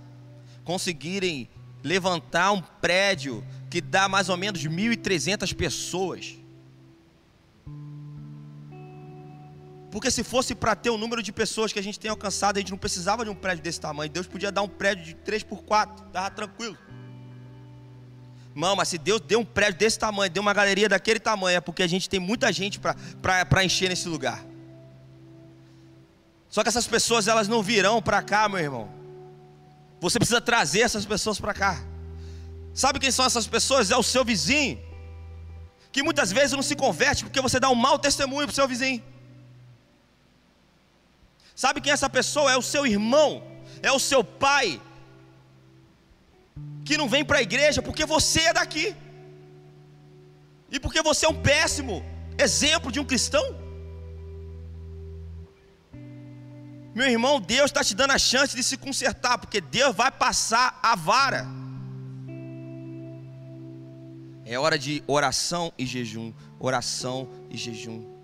conseguirem levantar um prédio que dá mais ou menos 1.300 pessoas. Porque se fosse para ter o número de pessoas que a gente tem alcançado, a gente não precisava de um prédio desse tamanho. Deus podia dar um prédio de 3 por 4, estava tranquilo. Não, mas se Deus deu um prédio desse tamanho, deu uma galeria daquele tamanho, é porque a gente tem muita gente para encher nesse lugar. Só que essas pessoas elas não virão para cá, meu irmão. Você precisa trazer essas pessoas para cá. Sabe quem são essas pessoas? É o seu vizinho, que muitas vezes não se converte porque você dá um mau testemunho para o seu vizinho. Sabe quem é essa pessoa? É o seu irmão, é o seu pai, que não vem para a igreja porque você é daqui, e porque você é um péssimo exemplo de um cristão. Meu irmão, Deus está te dando a chance de se consertar, porque Deus vai passar a vara. É hora de oração e jejum, oração e jejum.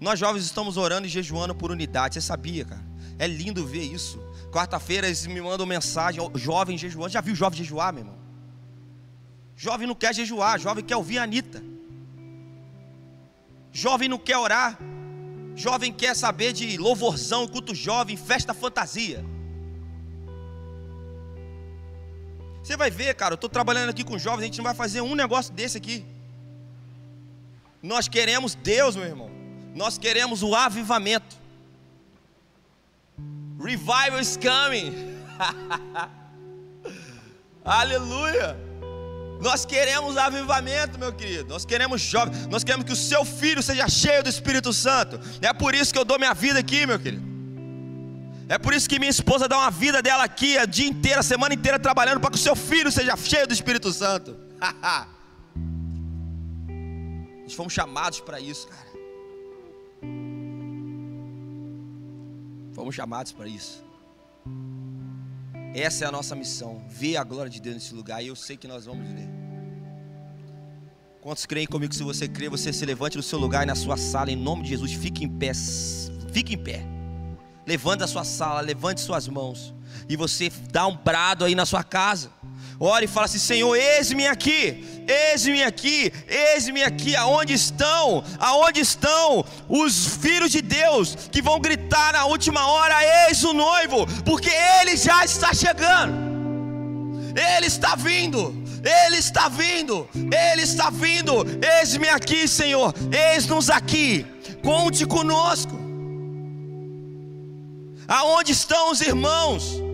Nós jovens estamos orando e jejuando por unidade, você sabia, cara? É lindo ver isso. Quarta-feira eles me mandam mensagem, jovem jejuando. Já viu jovem jejuar, meu irmão? Jovem não quer jejuar, jovem quer ouvir a Anitta. Jovem não quer orar. Jovem quer saber de louvorzão, culto jovem, festa fantasia. Você vai ver, cara, eu estou trabalhando aqui com jovens, a gente não vai fazer um negócio desse aqui. Nós queremos Deus, meu irmão. Nós queremos o avivamento. Revival is coming. Aleluia. Nós queremos avivamento, meu querido. Nós queremos jovem. Nós queremos que o seu filho seja cheio do Espírito Santo. É por isso que eu dou minha vida aqui, meu querido. É por isso que minha esposa dá uma vida dela aqui, a dia inteiro, a semana inteira trabalhando para que o seu filho seja cheio do Espírito Santo. Nós fomos chamados para isso, cara. Fomos chamados para isso. Essa é a nossa missão, ver a glória de Deus nesse lugar, e eu sei que nós vamos ver. Quantos creem comigo? Se você crê, você se levante no seu lugar e na sua sala, em nome de Jesus, fique em pé, fique em pé. Levante a sua sala, levante suas mãos, e você dá um brado aí na sua casa. Ore e fala assim: Senhor, eis-me aqui, eis-me aqui, eis-me aqui. Aonde estão? Aonde estão os filhos de Deus que vão gritar na última hora: Eis o noivo, porque ele já está chegando, ele está vindo. Ele está vindo, Ele está vindo. Eis-me aqui, Senhor, eis-nos aqui. Conte conosco. Aonde estão os irmãos?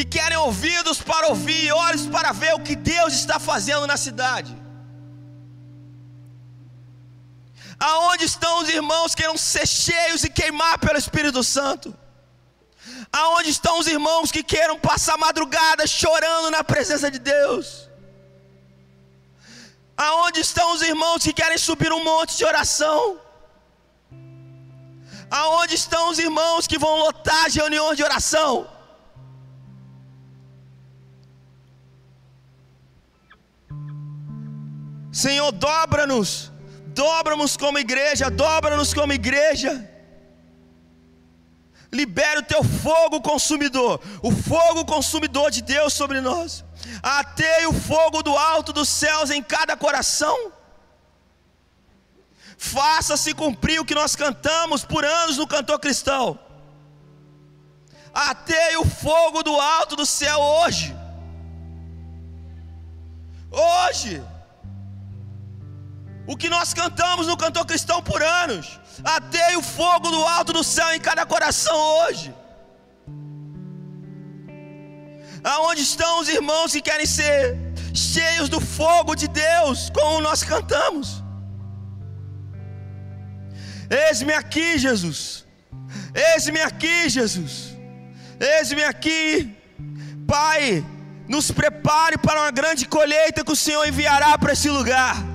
Que querem ouvidos para ouvir, olhos para ver o que Deus está fazendo na cidade. Aonde estão os irmãos que querem ser cheios e queimar pelo Espírito Santo? Aonde estão os irmãos que queiram passar madrugada chorando na presença de Deus? Aonde estão os irmãos que querem subir um monte de oração? Aonde estão os irmãos que vão lotar reuniões de oração? Senhor, dobra-nos, dobra-nos como igreja, dobra-nos como igreja. Libere o teu fogo consumidor, o fogo consumidor de Deus sobre nós. Ateie o fogo do alto dos céus em cada coração. Faça-se cumprir o que nós cantamos por anos no cantor cristão. Ateie o fogo do alto do céu hoje. Hoje. O que nós cantamos no cantor cristão por anos. Atei o fogo do alto do céu em cada coração hoje. Aonde estão os irmãos que querem ser cheios do fogo de Deus, como nós cantamos? Eis-me aqui, Jesus. Eis-me aqui, Jesus. Eis-me aqui, Pai. Nos prepare para uma grande colheita que o Senhor enviará para esse lugar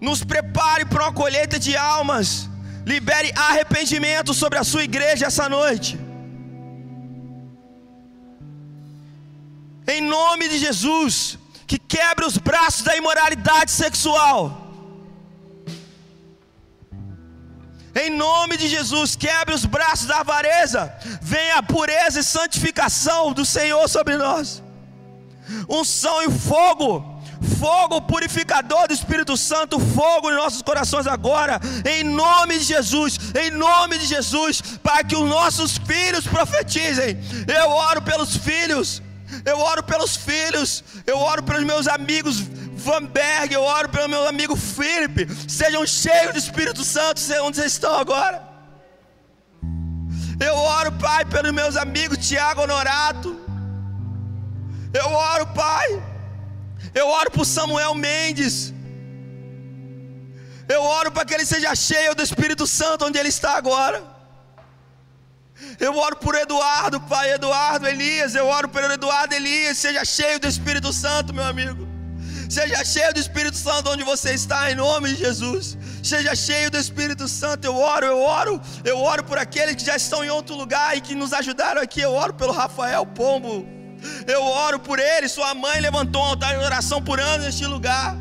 nos prepare para uma colheita de almas, libere arrependimento sobre a sua igreja essa noite. Em nome de Jesus, que quebre os braços da imoralidade sexual. Em nome de Jesus, quebre os braços da avareza. Venha a pureza e santificação do Senhor sobre nós. Unção e fogo fogo purificador do Espírito Santo, fogo em nossos corações agora, em nome de Jesus, em nome de Jesus, para que os nossos filhos profetizem. Eu oro pelos filhos, eu oro pelos filhos, eu oro pelos meus amigos Vanberg, eu oro pelo meu amigo Felipe, sejam cheios do Espírito Santo, onde vocês estão agora. Eu oro, Pai, pelos meus amigos Tiago Honorato. Eu oro, Pai. Eu oro por Samuel Mendes. Eu oro para que ele seja cheio do Espírito Santo onde ele está agora. Eu oro por Eduardo, Pai, Eduardo Elias. Eu oro por Eduardo Elias. Seja cheio do Espírito Santo, meu amigo. Seja cheio do Espírito Santo onde você está, em nome de Jesus. Seja cheio do Espírito Santo. Eu oro, eu oro, eu oro por aqueles que já estão em outro lugar e que nos ajudaram aqui. Eu oro pelo Rafael Pombo. Eu oro por ele. Sua mãe levantou um altar de oração por anos neste lugar.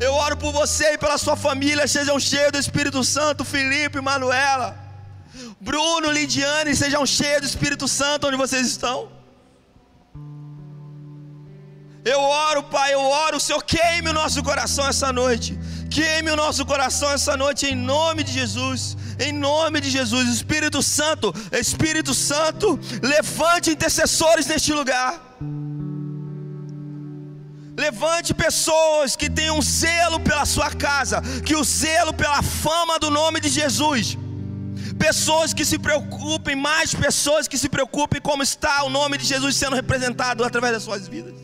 Eu oro por você e pela sua família. Sejam cheios do Espírito Santo, Felipe, Manuela, Bruno, Lidiane. Sejam cheios do Espírito Santo onde vocês estão. Eu oro, Pai, eu oro, o Senhor queime o nosso coração essa noite. Queime o nosso coração essa noite em nome de Jesus. Em nome de Jesus, Espírito Santo, Espírito Santo, levante intercessores neste lugar. Levante pessoas que tenham zelo pela sua casa, que o zelo pela fama do nome de Jesus. Pessoas que se preocupem, mais pessoas que se preocupem como está o nome de Jesus sendo representado através das suas vidas.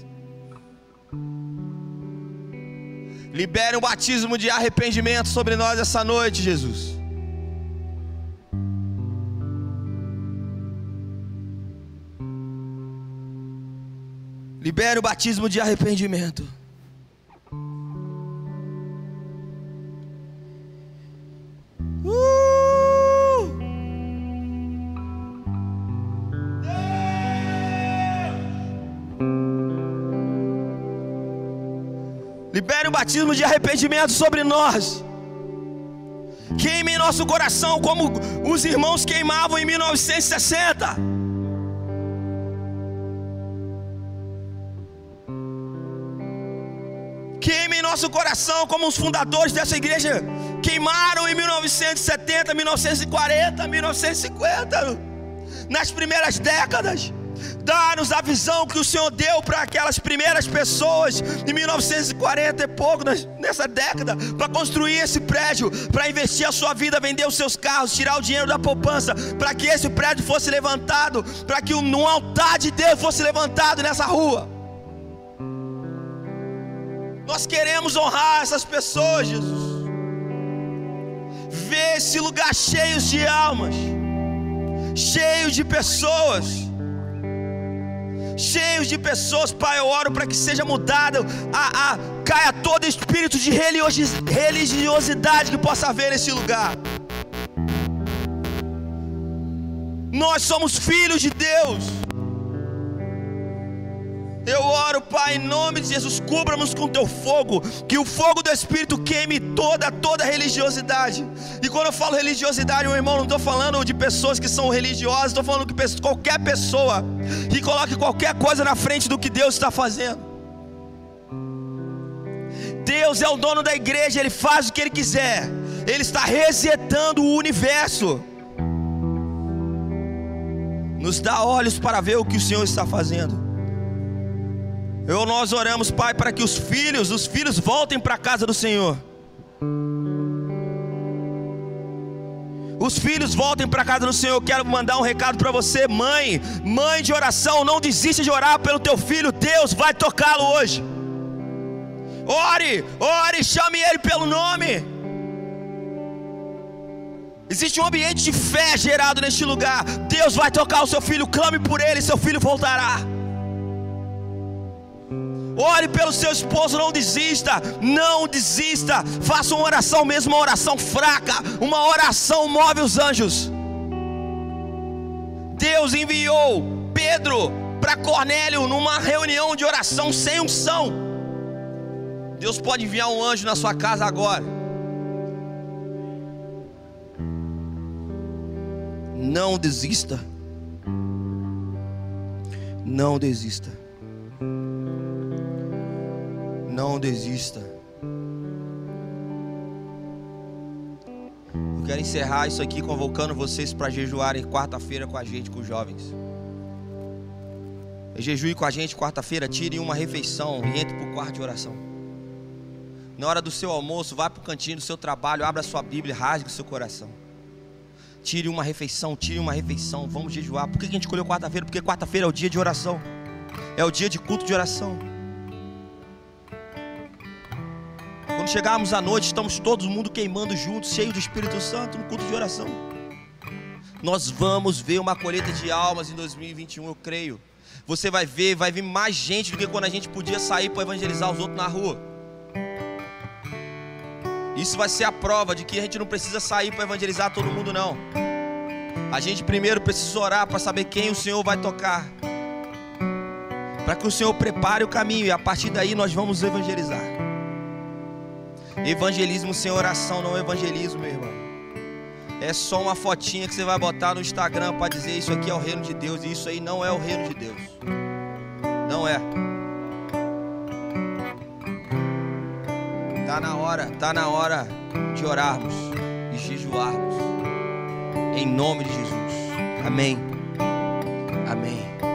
Libere um batismo de arrependimento sobre nós essa noite, Jesus. Libere o batismo de arrependimento. Libere o batismo de arrependimento sobre nós. Queime em nosso coração como os irmãos queimavam em 1960. Nosso coração como os fundadores dessa igreja queimaram em 1970, 1940, 1950, nas primeiras décadas. Dá-nos a visão que o Senhor deu para aquelas primeiras pessoas em 1940 e pouco, nessa década, para construir esse prédio, para investir a sua vida, vender os seus carros, tirar o dinheiro da poupança, para que esse prédio fosse levantado, para que um altar de Deus fosse levantado nessa rua. Nós queremos honrar essas pessoas, Jesus. Ver esse lugar cheio de almas, cheio de pessoas cheios de pessoas, Pai. Eu oro para que seja mudado, a, a, caia todo espírito de religiosidade que possa haver nesse lugar. Nós somos filhos de Deus. Eu oro, Pai, em nome de Jesus, cubra-nos com teu fogo, que o fogo do Espírito queime toda, toda religiosidade. E quando eu falo religiosidade, meu irmão, não estou falando de pessoas que são religiosas, estou falando que qualquer pessoa que coloque qualquer coisa na frente do que Deus está fazendo. Deus é o dono da igreja, Ele faz o que Ele quiser, Ele está resetando o universo. Nos dá olhos para ver o que o Senhor está fazendo. Eu, nós oramos, Pai, para que os filhos, os filhos voltem para a casa do Senhor. Os filhos voltem para a casa do Senhor. Eu quero mandar um recado para você, mãe, mãe de oração, não desista de orar pelo teu filho. Deus vai tocá-lo hoje. Ore, ore, chame ele pelo nome. Existe um ambiente de fé gerado neste lugar. Deus vai tocar o seu filho, clame por ele, seu filho voltará. Ore pelo seu esposo, não desista, não desista. Faça uma oração, mesmo uma oração fraca, uma oração move os anjos. Deus enviou Pedro para Cornélio numa reunião de oração sem unção. Deus pode enviar um anjo na sua casa agora. Não desista. Não desista. Não desista. Eu quero encerrar isso aqui convocando vocês para jejuarem quarta-feira com a gente, com os jovens. Jejue com a gente quarta-feira, tire uma refeição e entre para o quarto de oração. Na hora do seu almoço, vá para o cantinho do seu trabalho, abra sua Bíblia, rasgue o seu coração. Tire uma refeição, tire uma refeição, vamos jejuar. Por que a gente escolheu quarta-feira? Porque quarta-feira é o dia de oração, é o dia de culto de oração. Quando chegarmos à noite, estamos todo mundo queimando juntos, cheio do Espírito Santo, no culto de oração. Nós vamos ver uma colheita de almas em 2021, eu creio. Você vai ver, vai vir mais gente do que quando a gente podia sair para evangelizar os outros na rua. Isso vai ser a prova de que a gente não precisa sair para evangelizar todo mundo, não. A gente primeiro precisa orar para saber quem o Senhor vai tocar. Para que o Senhor prepare o caminho e a partir daí nós vamos evangelizar. Evangelismo sem oração não é evangelismo, meu irmão. É só uma fotinha que você vai botar no Instagram para dizer isso aqui é o reino de Deus e isso aí não é o reino de Deus. Não é. Tá na hora, tá na hora de orarmos e jejuarmos. Em nome de Jesus. Amém. Amém.